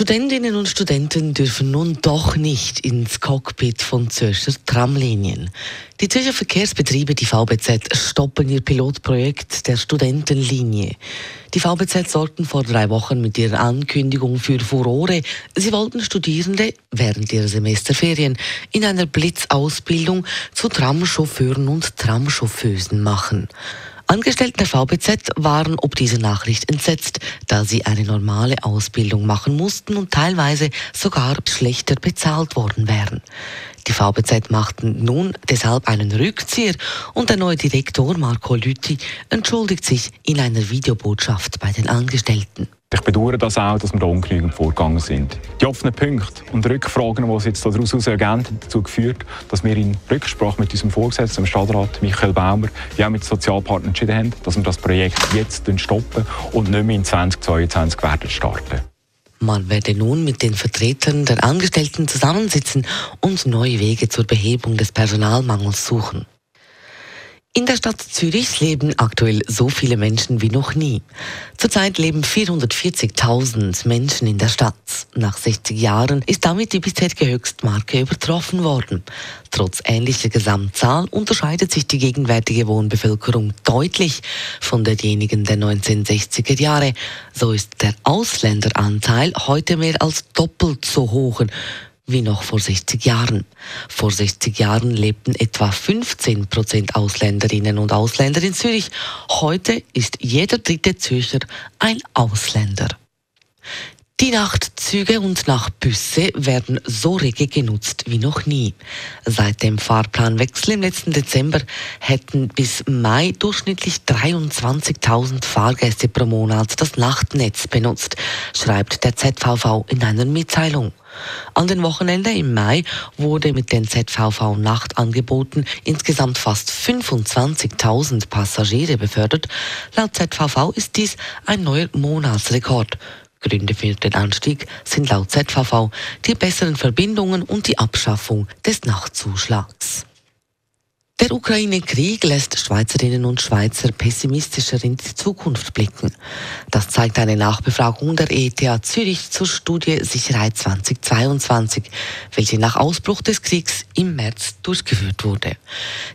Studentinnen und Studenten dürfen nun doch nicht ins Cockpit von Zürcher Tramlinien. Die Zürcher Verkehrsbetriebe, die VBZ, stoppen ihr Pilotprojekt der Studentenlinie. Die VBZ sorgten vor drei Wochen mit ihrer Ankündigung für Furore. Sie wollten Studierende während ihrer Semesterferien in einer Blitzausbildung zu Tramchauffeuren und Tramchauffeusen machen. Angestellte der VBZ waren ob dieser Nachricht entsetzt, da sie eine normale Ausbildung machen mussten und teilweise sogar schlechter bezahlt worden wären. Die VBZ machten nun deshalb einen Rückzieher und der neue Direktor Marco Lüthi entschuldigt sich in einer Videobotschaft bei den Angestellten. Ich bedauere das auch, dass wir da ungenügend vorgegangen sind. Die offenen Punkte und Rückfragen, die sich jetzt daraus ergeben haben, dazu geführt, dass wir in Rücksprache mit unserem Vorgesetzten, dem Stadtrat Michael Baumer, auch mit Sozialpartnern entschieden haben, dass wir das Projekt jetzt stoppen und nicht mehr in 2022 werden starten. Man werde nun mit den Vertretern der Angestellten zusammensitzen und neue Wege zur Behebung des Personalmangels suchen. In der Stadt Zürich leben aktuell so viele Menschen wie noch nie. Zurzeit leben 440.000 Menschen in der Stadt. Nach 60 Jahren ist damit die bisherige Höchstmarke übertroffen worden. Trotz ähnlicher Gesamtzahl unterscheidet sich die gegenwärtige Wohnbevölkerung deutlich von derjenigen der 1960er Jahre. So ist der Ausländeranteil heute mehr als doppelt so hoch wie noch vor 60 Jahren. Vor 60 Jahren lebten etwa 15 Prozent Ausländerinnen und Ausländer in Zürich. Heute ist jeder dritte Zürcher ein Ausländer. Die Nachtzüge und Nachtbusse werden so rege genutzt wie noch nie. Seit dem Fahrplanwechsel im letzten Dezember hätten bis Mai durchschnittlich 23.000 Fahrgäste pro Monat das Nachtnetz benutzt, schreibt der ZVV in einer Mitteilung. An den Wochenenden im Mai wurde mit den ZVV-Nachtangeboten insgesamt fast 25.000 Passagiere befördert. Laut ZVV ist dies ein neuer Monatsrekord. Gründe für den Anstieg sind laut ZVV die besseren Verbindungen und die Abschaffung des Nachtzuschlags. Der Ukraine-Krieg lässt Schweizerinnen und Schweizer pessimistischer in die Zukunft blicken. Das zeigt eine Nachbefragung der ETH Zürich zur Studie Sicherheit 2022, welche nach Ausbruch des Kriegs im März durchgeführt wurde.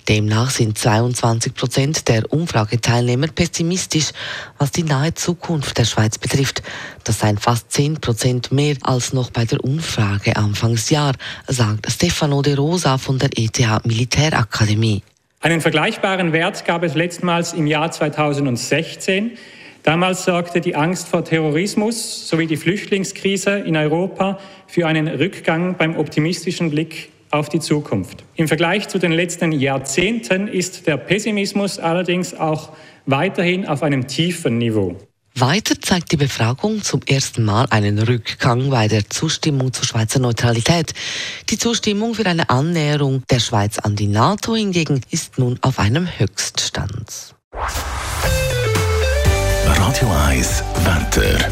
Demnach sind 22 Prozent der Umfrageteilnehmer pessimistisch, was die nahe Zukunft der Schweiz betrifft. Das seien fast 10 Prozent mehr als noch bei der Umfrage Anfangsjahr, sagt Stefano De Rosa von der ETH Militärakademie. Einen vergleichbaren Wert gab es letztmals im Jahr 2016. Damals sorgte die Angst vor Terrorismus sowie die Flüchtlingskrise in Europa für einen Rückgang beim optimistischen Blick auf die Zukunft. Im Vergleich zu den letzten Jahrzehnten ist der Pessimismus allerdings auch weiterhin auf einem tiefen Niveau. Weiter zeigt die Befragung zum ersten Mal einen Rückgang bei der Zustimmung zur Schweizer Neutralität. Die Zustimmung für eine Annäherung der Schweiz an die NATO hingegen ist nun auf einem Höchststand. Radio 1 Wetter.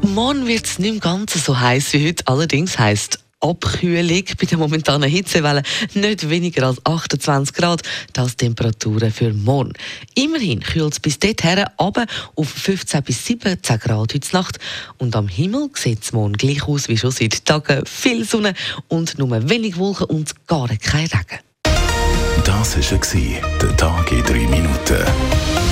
Morgen wird es nicht im Ganzen so heiß wie heute, allerdings heisst Abkühlung bei der momentanen Hitzewelle nicht weniger als 28 Grad. Das Temperaturen für morgen. Immerhin kühlt es bis dorthin aber auf 15 bis 17 Grad heute Nacht. Und am Himmel sieht es morgen gleich aus wie schon seit Tagen. Viel Sonne und nur wenig Wolken und gar kein Regen. Das war der Tag in drei Minuten.